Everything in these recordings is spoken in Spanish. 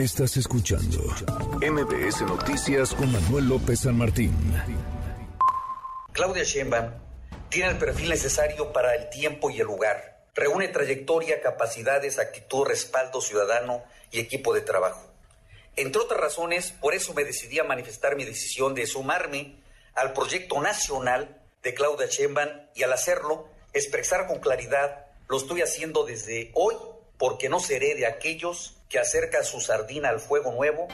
Estás escuchando MBS Noticias con Manuel López San Martín. Claudia Sheinbaum tiene el perfil necesario para el tiempo y el lugar. Reúne trayectoria, capacidades, actitud, respaldo ciudadano y equipo de trabajo. Entre otras razones, por eso me decidí a manifestar mi decisión de sumarme al proyecto nacional de Claudia Sheinbaum y al hacerlo, expresar con claridad, lo estoy haciendo desde hoy porque no seré de aquellos que acercan su sardina al fuego nuevo.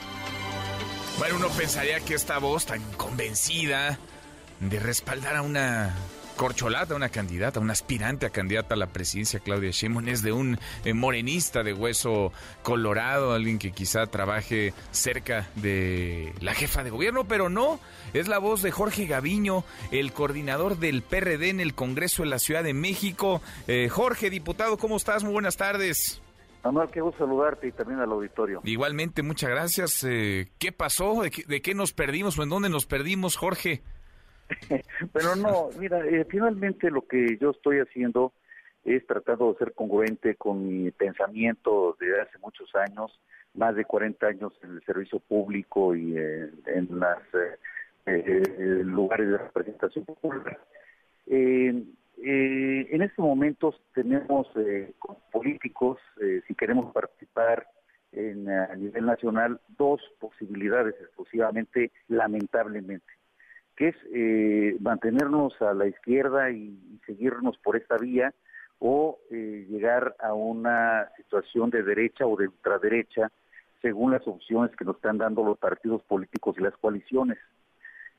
Bueno, uno pensaría que esta voz tan convencida de respaldar a una corcholata, una candidata, una aspirante a candidata a la presidencia, Claudia Sheinbaum, es de un eh, morenista de hueso colorado, alguien que quizá trabaje cerca de la jefa de gobierno, pero no, es la voz de Jorge Gaviño, el coordinador del PRD en el Congreso de la Ciudad de México. Eh, Jorge, diputado, ¿cómo estás? Muy buenas tardes. Manuel, qué gusto saludarte y también al auditorio. Igualmente, muchas gracias. Eh, ¿Qué pasó? ¿De qué, ¿De qué, nos perdimos o en dónde nos perdimos, Jorge? Pero no, mira, eh, finalmente lo que yo estoy haciendo es tratando de ser congruente con mi pensamiento de hace muchos años, más de 40 años en el servicio público y eh, en los eh, lugares de representación popular. En estos momentos tenemos políticos, si queremos participar en, a nivel nacional, dos posibilidades exclusivamente, lamentablemente que es eh, mantenernos a la izquierda y, seguirnos por esta vía o eh, llegar a una situación de derecha o de ultraderecha según las opciones que nos están dando los partidos políticos y las coaliciones.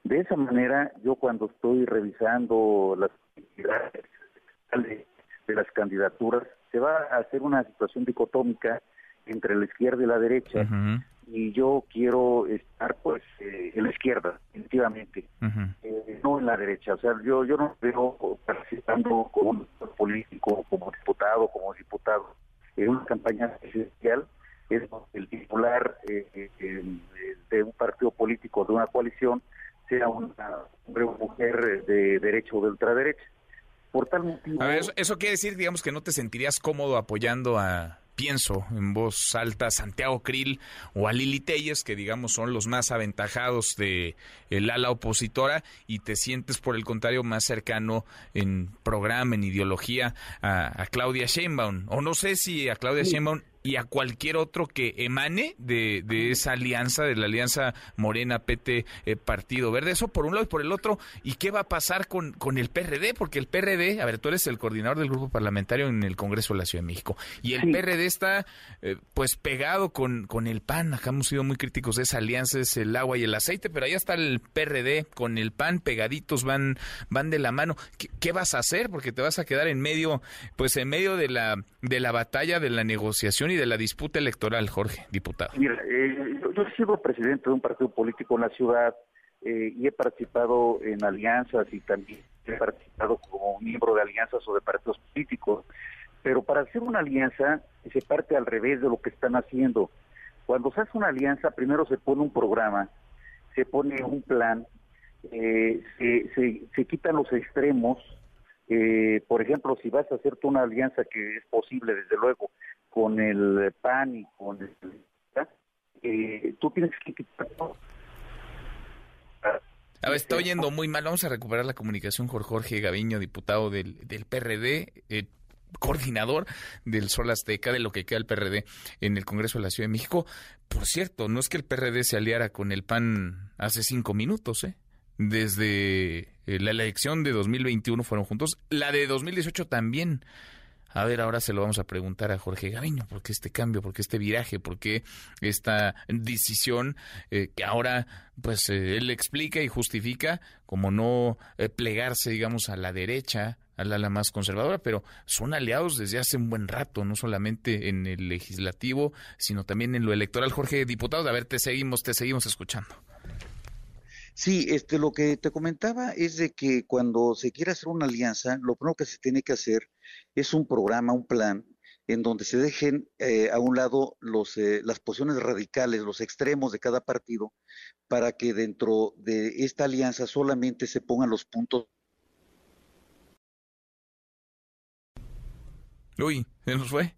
De esa manera, yo cuando estoy revisando las de las candidaturas, se va a hacer una situación dicotómica entre la izquierda y la derecha, y yo quiero estar pues eh, en la izquierda, definitivamente, eh, no en la derecha. O sea, yo yo no veo participando como un político, como diputado, como diputado en una campaña presidencial es el titular eh, de un partido político, de una coalición, sea una hombre o mujer de derecha o de ultraderecha. Por tal motivo... eso, eso quiere decir, digamos, que no te sentirías cómodo apoyando a pienso en voz alta Santiago Krill o a Lili Telles, que digamos son los más aventajados de el ala opositora, y te sientes por el contrario más cercano en programa, en ideología a, Claudia Sheinbaum. O no sé si a Claudia Sheinbaum y a cualquier otro que emane de, esa alianza, de la alianza Morena, PT, eh, Partido Verde. Eso por un lado y por el otro. ¿Y qué va a pasar con, con el PRD? Porque el PRD, a ver, tú eres el coordinador del grupo parlamentario en el Congreso de la Ciudad de México. Y el PRD está eh, pues pegado con, con el PAN. Acá hemos sido muy críticos de esa alianza, es el agua y el aceite, pero ahí está el PRD con el PAN pegaditos, van, van de la mano. ¿Qué, ¿Qué, vas a hacer? Porque te vas a quedar en medio, pues en medio de la, de la batalla, de la negociación y de la disputa electoral, Jorge, diputado? Mira, eh, yo, he sido presidente de un partido político en la ciudad eh, y he participado en alianzas y también he participado como miembro de alianzas o de partidos políticos. Pero para hacer una alianza se parte al revés de lo que están haciendo. Cuando se hace una alianza, primero se pone un programa, se pone un plan, eh, se, se, quitan los extremos. Eh, por ejemplo, si vas a hacer una alianza que es posible, desde luego, con el PAN y con el... Eh, tú tienes que quitar a ver, está oyendo muy mal. Vamos a recuperar la comunicación con Jorge Gaviño, diputado del, del PRD, eh, coordinador del Sol Azteca, de lo que queda el PRD en el Congreso de la Ciudad de México. Por cierto, no es que el PRD se aliara con el PAN hace cinco minutos, ¿eh? Desde eh, la elección de 2021 fueron juntos. La de 2018 también. A ver, ahora se lo vamos a preguntar a Jorge Gaviño, ¿por qué este cambio, por qué este viraje, por qué esta decisión eh, que ahora pues eh, él explica y justifica como no eh, plegarse, digamos, a la derecha, al ala más conservadora, pero son aliados desde hace un buen rato, no solamente en el legislativo, sino también en lo electoral. Jorge, diputado, a ver, te seguimos, te seguimos escuchando. Sí, este, lo que te comentaba es de que cuando se quiere hacer una alianza, lo primero que se tiene que hacer es un programa, un plan, en donde se dejen eh, a un lado los, eh, las posiciones radicales, los extremos de cada partido, para que dentro de esta alianza solamente se pongan los puntos. Uy, ¿se nos fue?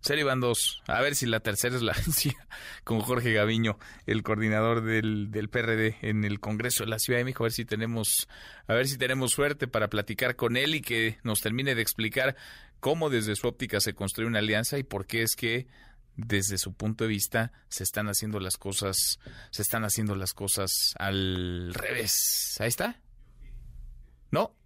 Serie van dos. A ver si la tercera es la con Jorge Gaviño, el coordinador del, del PRD en el Congreso de la Ciudad de México. A ver si tenemos, a ver si tenemos suerte para platicar con él y que nos termine de explicar cómo desde su óptica se construye una alianza y por qué es que desde su punto de vista se están haciendo las cosas, se están haciendo las cosas al revés. Ahí está. ¿No?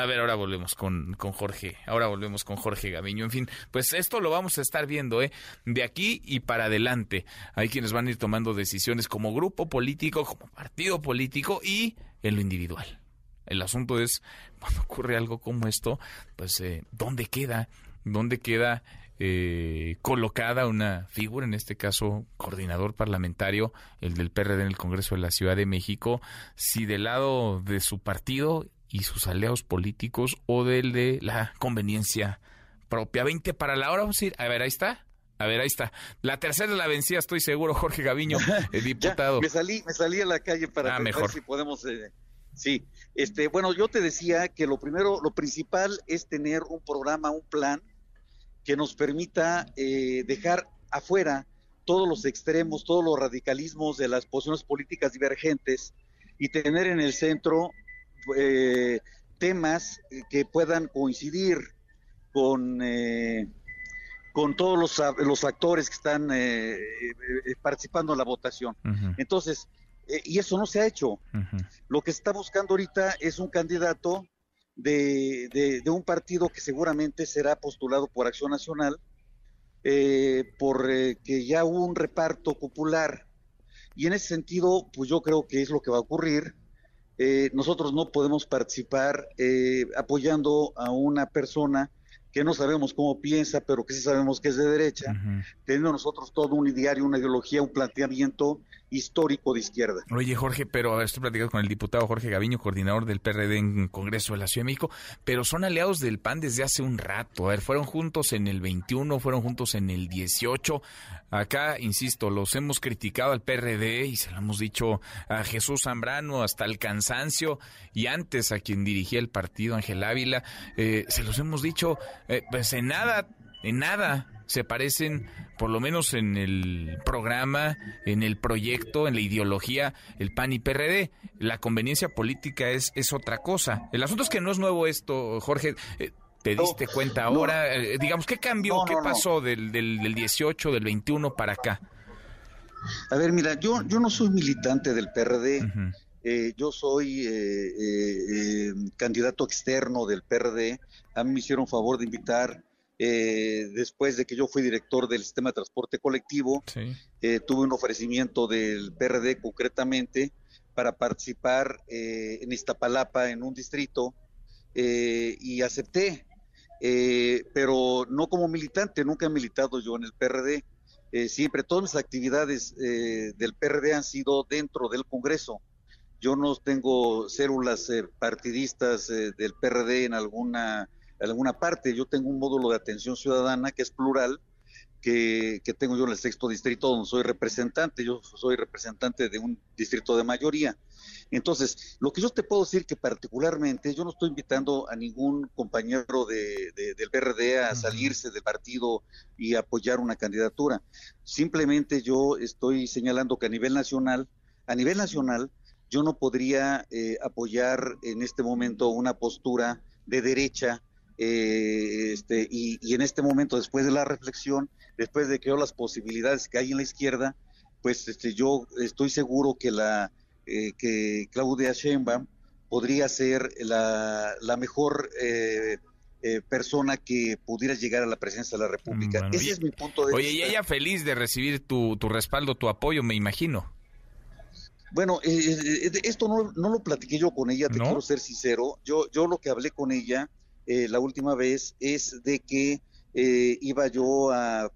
A ver, ahora volvemos con, con Jorge. Ahora volvemos con Jorge Gaviño. En fin, pues esto lo vamos a estar viendo, ¿eh? De aquí y para adelante. Hay quienes van a ir tomando decisiones como grupo político, como partido político y en lo individual. El asunto es, cuando ocurre algo como esto, pues, eh, ¿dónde queda? ¿Dónde queda eh, colocada una figura, en este caso coordinador parlamentario, el del PRD en el Congreso de la Ciudad de México, si del lado de su partido y sus aliados políticos o del de la conveniencia propia. 20 para la hora, vamos a ir. A ver, ahí está. A ver, ahí está. La tercera la vencía, estoy seguro, Jorge Gaviño, el diputado. me salí, me salí a la calle para ah, ver si podemos. Eh, sí, este, bueno, yo te decía que lo primero, lo principal es tener un programa, un plan que nos permita eh, dejar afuera todos los extremos, todos los radicalismos de las posiciones políticas divergentes y tener en el centro eh, temas que puedan coincidir con, eh, con todos los, los actores que están eh, participando en la votación. Entonces, y eso no se ha hecho. Lo que se está buscando ahorita es un candidato de, de, un partido que seguramente será postulado por Acción Nacional, por que ya hubo un reparto popular. Y en ese sentido, pues yo creo que es lo que va a ocurrir eh, nosotros no podemos participar eh, apoyando a una persona que no sabemos cómo piensa, pero que sí sabemos que es de derecha, teniendo nosotros todo un ideario, una ideología, un planteamiento histórico de izquierda. Oye, Jorge, pero a ver, estoy platicando con el diputado Jorge Gaviño, coordinador del PRD en Congreso de la Ciudad de México, pero son aliados del PAN desde hace un rato. A ver, fueron juntos en el 21, fueron juntos en el 18. Acá, insisto, los hemos criticado al PRD y se lo hemos dicho a Jesús Zambrano hasta el cansancio y antes a quien dirigía el partido, Ángel Ávila, eh, se los hemos dicho, eh, pues en nada, en nada se parecen, por lo menos en el programa, en el proyecto, en la ideología, el PAN y PRD. La conveniencia política es, es otra cosa. El asunto es que no es nuevo esto, Jorge. Eh, ¿Te diste cuenta ahora? Eh, digamos, ¿qué cambió? ¿Qué pasó del, del, 18, del 21 para acá? A ver, mira, yo, yo no soy militante del PRD. Eh, yo soy candidato externo del PRD. A mí me hicieron favor de invitar eh, después de que yo fui director del sistema de transporte colectivo, eh, tuve un ofrecimiento del PRD concretamente para participar eh, en Iztapalapa en un distrito y acepté, pero no como militante, nunca he militado yo en el PRD. siempre todas mis actividades del PRD han sido dentro del Congreso. Yo no tengo células partidistas del PRD en alguna alguna parte. Yo tengo un módulo de atención ciudadana que es plural, que, tengo yo en el sexto distrito donde soy representante. Yo soy representante de un distrito de mayoría. Entonces, lo que yo te puedo decir que particularmente yo no estoy invitando a ningún compañero de, del PRD a salirse del partido y apoyar una candidatura. Simplemente yo estoy señalando que a nivel nacional, a nivel nacional, yo no podría eh, apoyar en este momento una postura de derecha eh, este, y, en este momento, después de la reflexión, después de que veo las posibilidades que hay en la izquierda, pues este, yo estoy seguro que la eh, que Claudia Sheinbaum podría ser la, mejor eh, persona que pudiera llegar a la presidencia de la República. Ese es mi punto de vista. Oye, y ella feliz de recibir tu, tu respaldo, tu apoyo, me imagino. Bueno, esto no, no, lo platiqué yo con ella, te quiero ser sincero. Yo, yo lo que hablé con ella eh, la última vez es de que eh, iba yo a,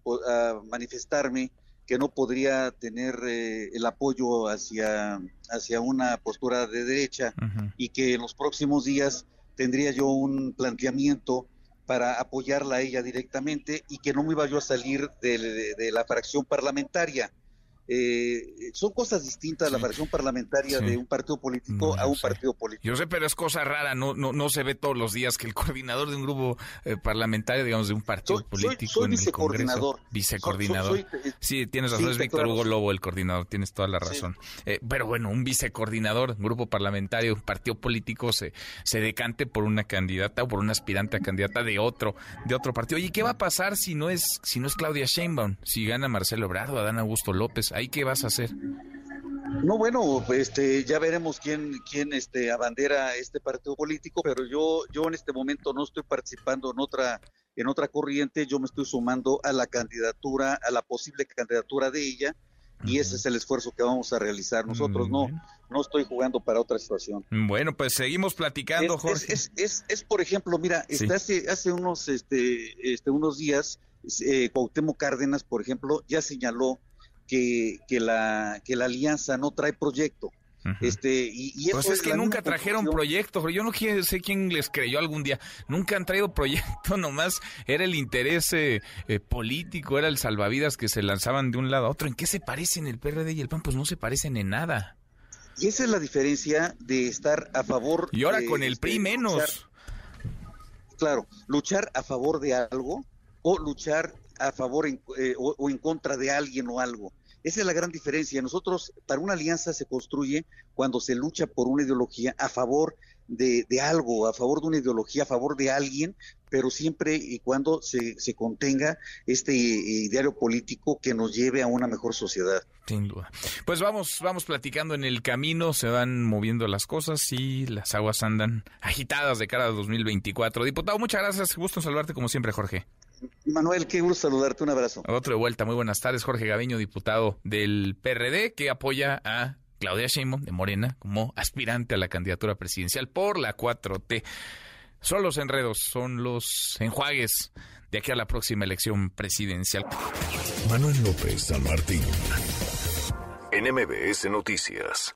manifestarme que no podría tener eh, el apoyo hacia, hacia una postura de derecha y que en los próximos días tendría yo un planteamiento para apoyarla a ella directamente y que no me iba yo a salir de, la fracción parlamentaria. Eh, son cosas distintas la versión parlamentaria de un partido político a un partido político. Yo sé, pero es cosa rara, no, no, no se ve todos los días que el coordinador de un grupo eh, parlamentario, digamos, de un partido político en el Congreso. Vicecoordinador. Sí, tienes razón, es Víctor Hugo Lobo el coordinador, tienes toda la razón. Eh, pero bueno, un vicecoordinador, un grupo parlamentario, un partido político se, se decante por una candidata o por una aspirante a candidata de otro, de otro partido. Oye, ¿qué va a pasar si no es, si no es Claudia Sheinbaum? Si gana Marcelo Ebrard o Adán Augusto López ¿Ahí qué vas a hacer? No, bueno, este, ya veremos quién, quién este, abandera este partido político, pero yo, yo en este momento no estoy participando en otra, en otra corriente, yo me estoy sumando a la candidatura, a la posible candidatura de ella, y ese es el esfuerzo que vamos a realizar. Nosotros no, no estoy jugando para otra situación. Bueno, pues seguimos platicando, Jorge. Es, es, es, por ejemplo, mira, hace, hace unos, este, este, unos días, eh, Cuauhtémoc Cárdenas, por ejemplo, ya señaló que, que, la, que la alianza no trae proyecto. Este, y, pues es, que nunca trajeron proyecto, yo no sé quién les creyó algún día, nunca han traído proyecto, nomás era el interés eh, eh, político, era el salvavidas que se lanzaban de un lado a otro. ¿En qué se parecen el PRD y el PAN? Pues no se parecen en nada. Y esa es la diferencia de estar a favor. Y ahora con el PRI este, menos. claro, luchar a favor de algo o luchar a favor eh, o, en contra de alguien o algo. Esa es la gran diferencia. Nosotros, para una alianza se construye cuando se lucha por una ideología a favor de, algo, a favor de una ideología, a favor de alguien, pero siempre y cuando se, se contenga este ideario político que nos lleve a una mejor sociedad. Sin duda. Pues vamos, vamos platicando en el camino, se van moviendo las cosas y las aguas andan agitadas de cara a 2024. Diputado, muchas gracias. Gusto en saludarte como siempre, Jorge. Manuel, qué gusto saludarte, un abrazo. Otro de vuelta, muy buenas tardes, Jorge Gaviño, diputado del PRD, que apoya a Claudia Sheinbaum de Morena como aspirante a la candidatura presidencial por la 4T. Son los enredos, son los enjuagues de aquí a la próxima elección presidencial. Manuel López San Martín, NMBS Noticias.